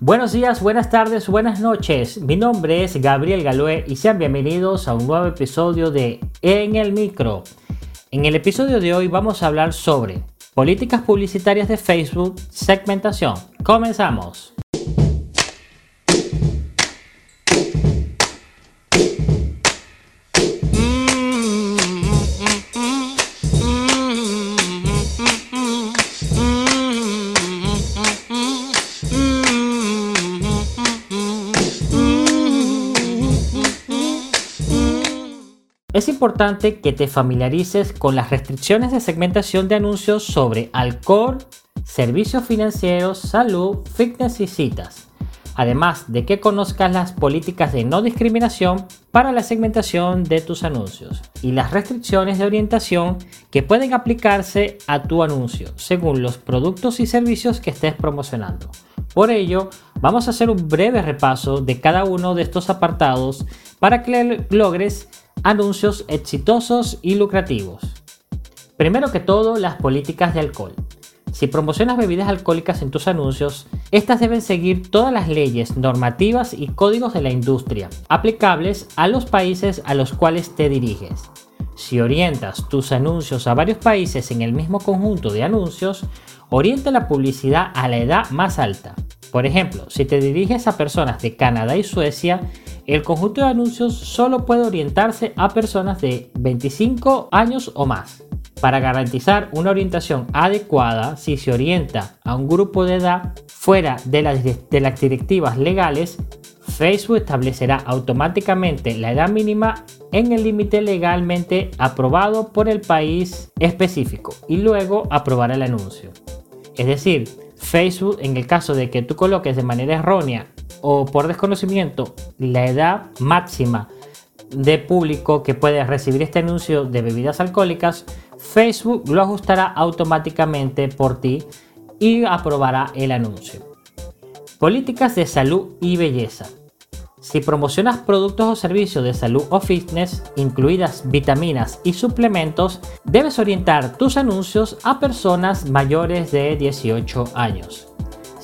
Buenos días, buenas tardes, buenas noches. Mi nombre es Gabriel Galoé y sean bienvenidos a un nuevo episodio de En el Micro. En el episodio de hoy vamos a hablar sobre políticas publicitarias de Facebook, segmentación. Comenzamos. Es importante que te familiarices con las restricciones de segmentación de anuncios sobre alcohol, servicios financieros, salud, fitness y citas. Además de que conozcas las políticas de no discriminación para la segmentación de tus anuncios y las restricciones de orientación que pueden aplicarse a tu anuncio según los productos y servicios que estés promocionando. Por ello, vamos a hacer un breve repaso de cada uno de estos apartados para que logres anuncios exitosos y lucrativos. Primero que todo, las políticas de alcohol. Si promocionas bebidas alcohólicas en tus anuncios, estas deben seguir todas las leyes, normativas y códigos de la industria aplicables a los países a los cuales te diriges. Si orientas tus anuncios a varios países en el mismo conjunto de anuncios, orienta la publicidad a la edad más alta. Por ejemplo, si te diriges a personas de Canadá y Suecia, el conjunto de anuncios solo puede orientarse a personas de 25 años o más. Para garantizar una orientación adecuada, si se orienta a un grupo de edad fuera de las, de las directivas legales, Facebook establecerá automáticamente la edad mínima en el límite legalmente aprobado por el país específico y luego aprobará el anuncio. Es decir, Facebook, en el caso de que tú coloques de manera errónea o por desconocimiento la edad máxima de público que puede recibir este anuncio de bebidas alcohólicas, Facebook lo ajustará automáticamente por ti y aprobará el anuncio. Políticas de salud y belleza. Si promocionas productos o servicios de salud o fitness, incluidas vitaminas y suplementos, debes orientar tus anuncios a personas mayores de 18 años.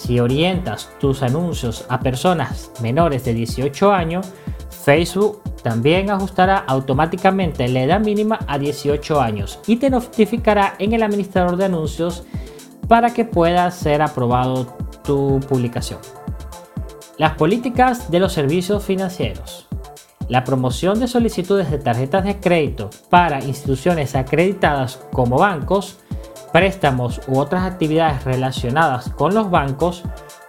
Si orientas tus anuncios a personas menores de 18 años, Facebook también ajustará automáticamente la edad mínima a 18 años y te notificará en el administrador de anuncios para que pueda ser aprobado tu publicación. Las políticas de los servicios financieros. La promoción de solicitudes de tarjetas de crédito para instituciones acreditadas como bancos préstamos u otras actividades relacionadas con los bancos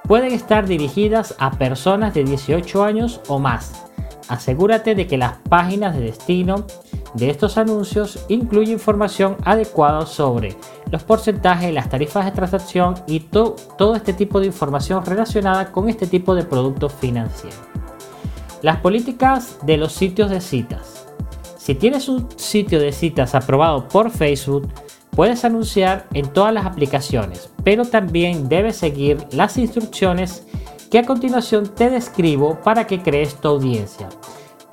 pueden estar dirigidas a personas de 18 años o más. Asegúrate de que las páginas de destino de estos anuncios incluyen información adecuada sobre los porcentajes, las tarifas de transacción y todo este tipo de información relacionada con este tipo de productos financieros. Las políticas de los sitios de citas. Si tienes un sitio de citas aprobado por Facebook, Puedes anunciar en todas las aplicaciones, pero también debes seguir las instrucciones que a continuación te describo para que crees tu audiencia.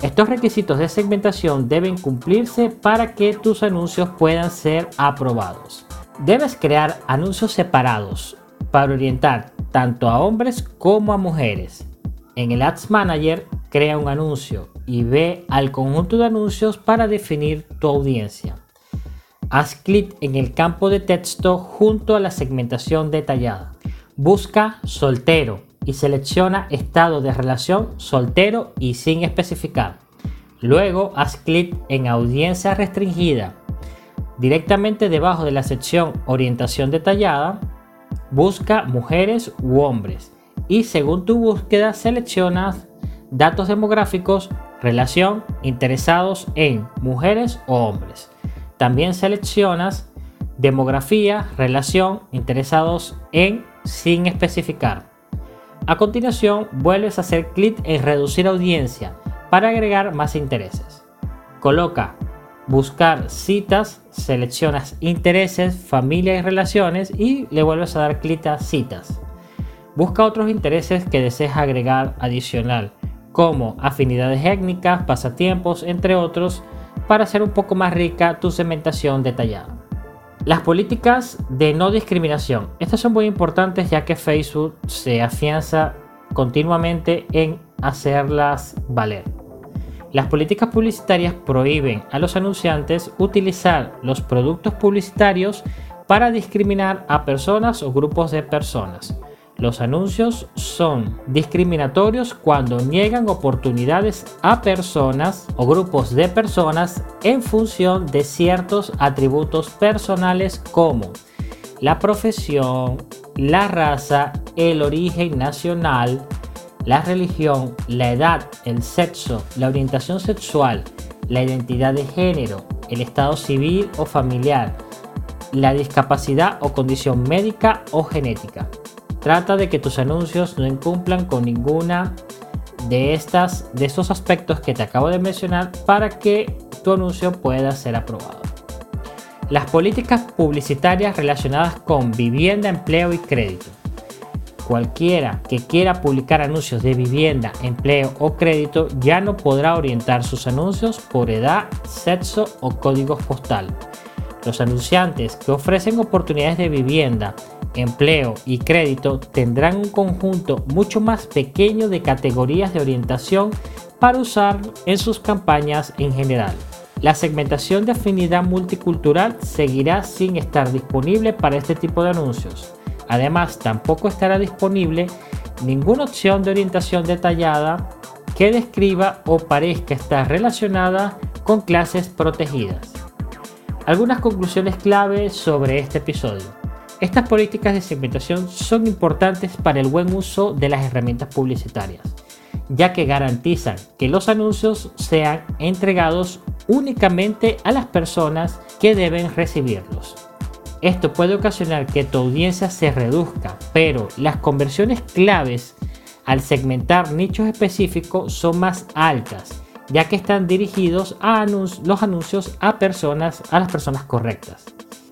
Estos requisitos de segmentación deben cumplirse para que tus anuncios puedan ser aprobados. Debes crear anuncios separados para orientar tanto a hombres como a mujeres. En el Ads Manager, crea un anuncio y ve al conjunto de anuncios para definir tu audiencia. Haz clic en el campo de texto junto a la segmentación detallada. Busca soltero y selecciona estado de relación soltero y sin especificar. Luego haz clic en audiencia restringida. Directamente debajo de la sección orientación detallada, busca mujeres u hombres y según tu búsqueda seleccionas datos demográficos, relación, interesados en mujeres o hombres. También seleccionas demografía, relación, interesados en, sin especificar. A continuación, vuelves a hacer clic en reducir audiencia para agregar más intereses. Coloca buscar citas, seleccionas intereses, familia y relaciones y le vuelves a dar clic a citas. Busca otros intereses que desees agregar adicional, como afinidades étnicas, pasatiempos, entre otros, para hacer un poco más rica tu segmentación detallada. Las políticas de no discriminación. Estas son muy importantes ya que Facebook se afianza continuamente en hacerlas valer. Las políticas publicitarias prohíben a los anunciantes utilizar los productos publicitarios para discriminar a personas o grupos de personas. Los anuncios son discriminatorios cuando niegan oportunidades a personas o grupos de personas en función de ciertos atributos personales como la profesión, la raza, el origen nacional, la religión, la edad, el sexo, la orientación sexual, la identidad de género, el estado civil o familiar, la discapacidad o condición médica o genética. Trata de que tus anuncios no incumplan con ninguna de estas de estos aspectos que te acabo de mencionar para que tu anuncio pueda ser aprobado. Las políticas publicitarias relacionadas con vivienda, empleo y crédito. Cualquiera que quiera publicar anuncios de vivienda, empleo o crédito ya no podrá orientar sus anuncios por edad, sexo o código postal. Los anunciantes que ofrecen oportunidades de vivienda, empleo y crédito tendrán un conjunto mucho más pequeño de categorías de orientación para usar en sus campañas en general. La segmentación de afinidad multicultural seguirá sin estar disponible para este tipo de anuncios. Además, tampoco estará disponible ninguna opción de orientación detallada que describa o parezca estar relacionada con clases protegidas. Algunas conclusiones clave sobre este episodio. Estas políticas de segmentación son importantes para el buen uso de las herramientas publicitarias, ya que garantizan que los anuncios sean entregados únicamente a las personas que deben recibirlos. Esto puede ocasionar que tu audiencia se reduzca, pero las conversiones claves al segmentar nichos específicos son más altas, ya que están dirigidos a los anuncios a personas, a las personas correctas.